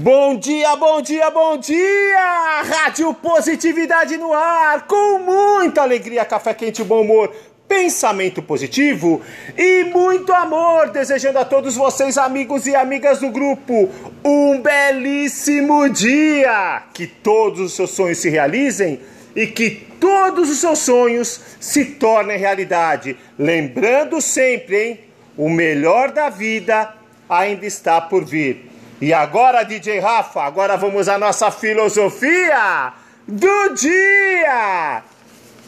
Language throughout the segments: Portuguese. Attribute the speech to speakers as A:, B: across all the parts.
A: Bom dia, bom dia, bom dia! Rádio Positividade no ar, com muita alegria, café quente, bom humor, pensamento positivo e muito amor, desejando a todos vocês, amigos e amigas do grupo, um belíssimo dia! Que todos os seus sonhos se realizem e que todos os seus sonhos se tornem realidade. Lembrando sempre, hein? O melhor da vida ainda está por vir. E agora, DJ Rafa, agora vamos à nossa filosofia do dia.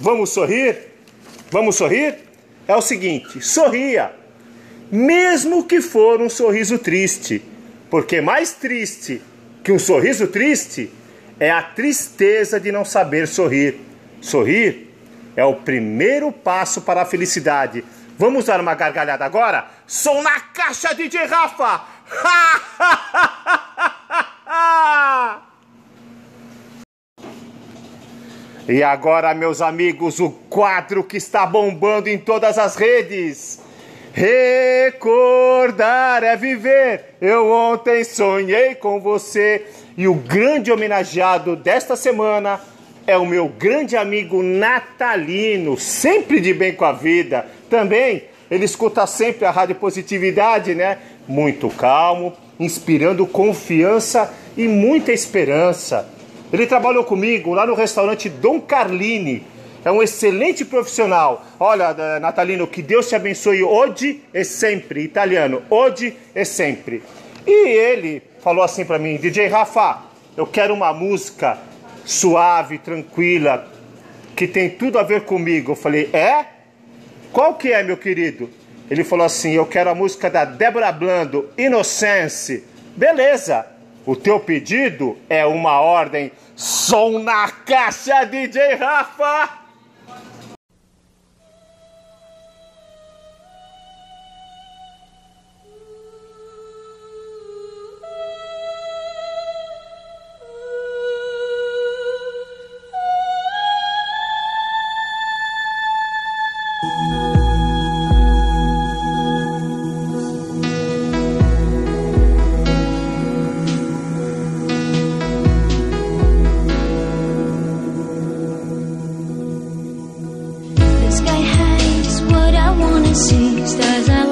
A: Vamos sorrir? Vamos sorrir? É o seguinte: sorria, mesmo que for um sorriso triste, porque mais triste que um sorriso triste é a tristeza de não saber sorrir. Sorrir é o primeiro passo para a felicidade. Vamos dar uma gargalhada agora? Som na caixa, DJ Rafa! e agora, meus amigos, o quadro que está bombando em todas as redes. Recordar é viver. Eu ontem sonhei com você. E o grande homenageado desta semana é o meu grande amigo Natalino, sempre de bem com a vida. Também ele escuta sempre a Rádio Positividade, né? Muito calmo, inspirando confiança e muita esperança. Ele trabalhou comigo lá no restaurante Dom Carlini. É um excelente profissional. Olha, Natalino, que Deus te abençoe hoje e sempre. Italiano, hoje e sempre. E ele falou assim para mim: DJ Rafa, eu quero uma música suave, tranquila, que tem tudo a ver comigo. Eu falei: É? Qual que é, meu querido? Ele falou assim: Eu quero a música da Débora Blando, Inocence. Beleza, o teu pedido é uma ordem. Som na caixa, DJ Rafa! assim. Estás a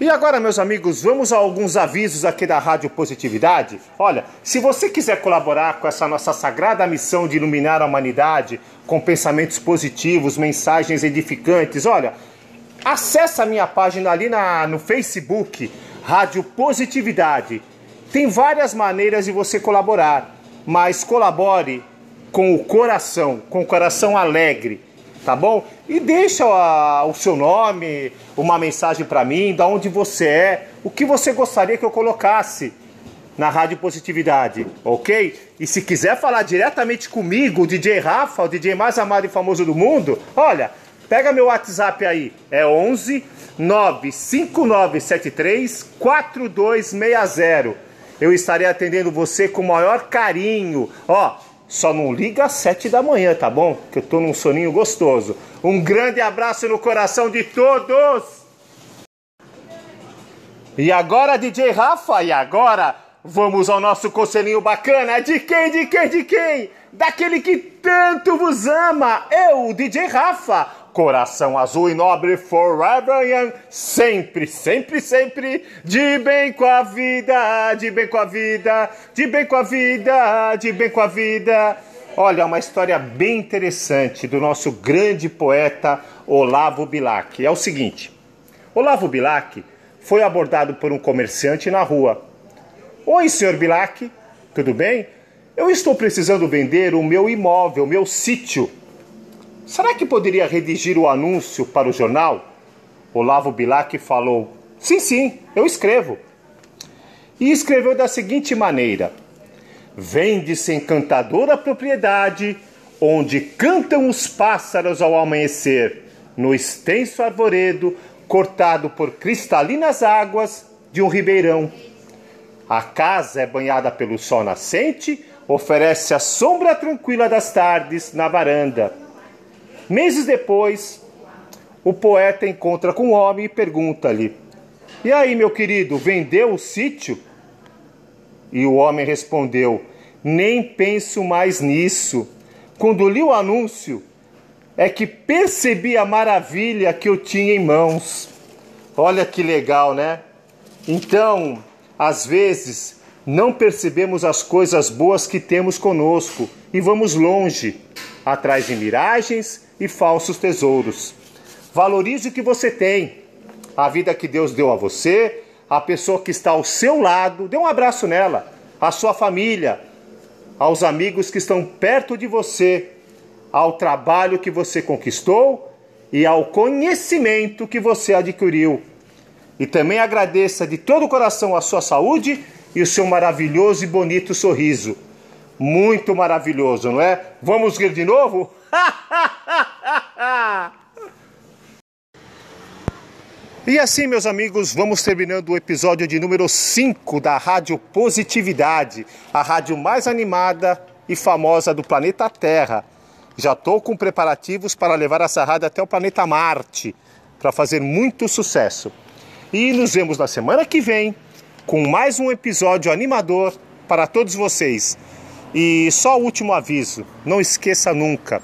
A: E agora, meus amigos, vamos a alguns avisos aqui da Rádio Positividade. Olha, se você quiser colaborar com essa nossa sagrada missão de iluminar a humanidade com pensamentos positivos, mensagens edificantes, olha, acessa a minha página ali na, no Facebook, Rádio Positividade. Tem várias maneiras de você colaborar, mas colabore com o coração, com o coração alegre tá bom? E deixa a, o seu nome, uma mensagem para mim, da onde você é, o que você gostaria que eu colocasse na Rádio Positividade, ok? E se quiser falar diretamente comigo, o DJ Rafa, o DJ mais amado e famoso do mundo, olha, pega meu WhatsApp aí, é 11 95973 4260. Eu estarei atendendo você com o maior carinho. Ó, só não liga às sete da manhã, tá bom? Que eu tô num soninho gostoso. Um grande abraço no coração de todos! E agora, DJ Rafa, e agora vamos ao nosso conselhinho bacana. De quem, de quem, de quem? Daquele que tanto vos ama. Eu, DJ Rafa coração azul e nobre forever young, sempre, sempre, sempre, de bem com a vida, de bem com a vida, de bem com a vida, de bem com a vida. Olha, uma história bem interessante do nosso grande poeta Olavo Bilac. É o seguinte: Olavo Bilac foi abordado por um comerciante na rua. Oi, senhor Bilac, tudo bem? Eu estou precisando vender o meu imóvel, o meu sítio Será que poderia redigir o anúncio para o jornal? Olavo Bilac falou: Sim, sim, eu escrevo. E escreveu da seguinte maneira: Vende-se encantadora propriedade, onde cantam os pássaros ao amanhecer, no extenso arvoredo cortado por cristalinas águas de um ribeirão. A casa é banhada pelo sol nascente, oferece a sombra tranquila das tardes na varanda Meses depois, o poeta encontra com o homem e pergunta-lhe: E aí, meu querido, vendeu o sítio? E o homem respondeu: Nem penso mais nisso. Quando li o anúncio, é que percebi a maravilha que eu tinha em mãos. Olha que legal, né? Então, às vezes, não percebemos as coisas boas que temos conosco e vamos longe, atrás de miragens e falsos tesouros. Valorize o que você tem, a vida que Deus deu a você, a pessoa que está ao seu lado, dê um abraço nela, a sua família, aos amigos que estão perto de você, ao trabalho que você conquistou e ao conhecimento que você adquiriu. E também agradeça de todo o coração a sua saúde e o seu maravilhoso e bonito sorriso. Muito maravilhoso, não é? Vamos rir de novo? e assim, meus amigos, vamos terminando o episódio de número 5 da Rádio Positividade, a rádio mais animada e famosa do planeta Terra. Já estou com preparativos para levar essa rádio até o planeta Marte, para fazer muito sucesso. E nos vemos na semana que vem com mais um episódio animador para todos vocês. E só o último aviso: não esqueça nunca,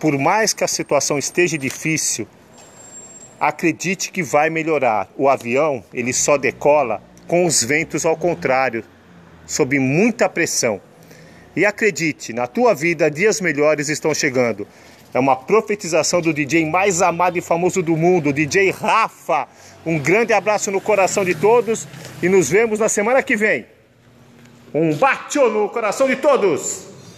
A: por mais que a situação esteja difícil, acredite que vai melhorar. O avião ele só decola com os ventos ao contrário, sob muita pressão. E acredite, na tua vida dias melhores estão chegando. É uma profetização do DJ mais amado e famoso do mundo, DJ Rafa. Um grande abraço no coração de todos e nos vemos na semana que vem. Um bate no coração de todos!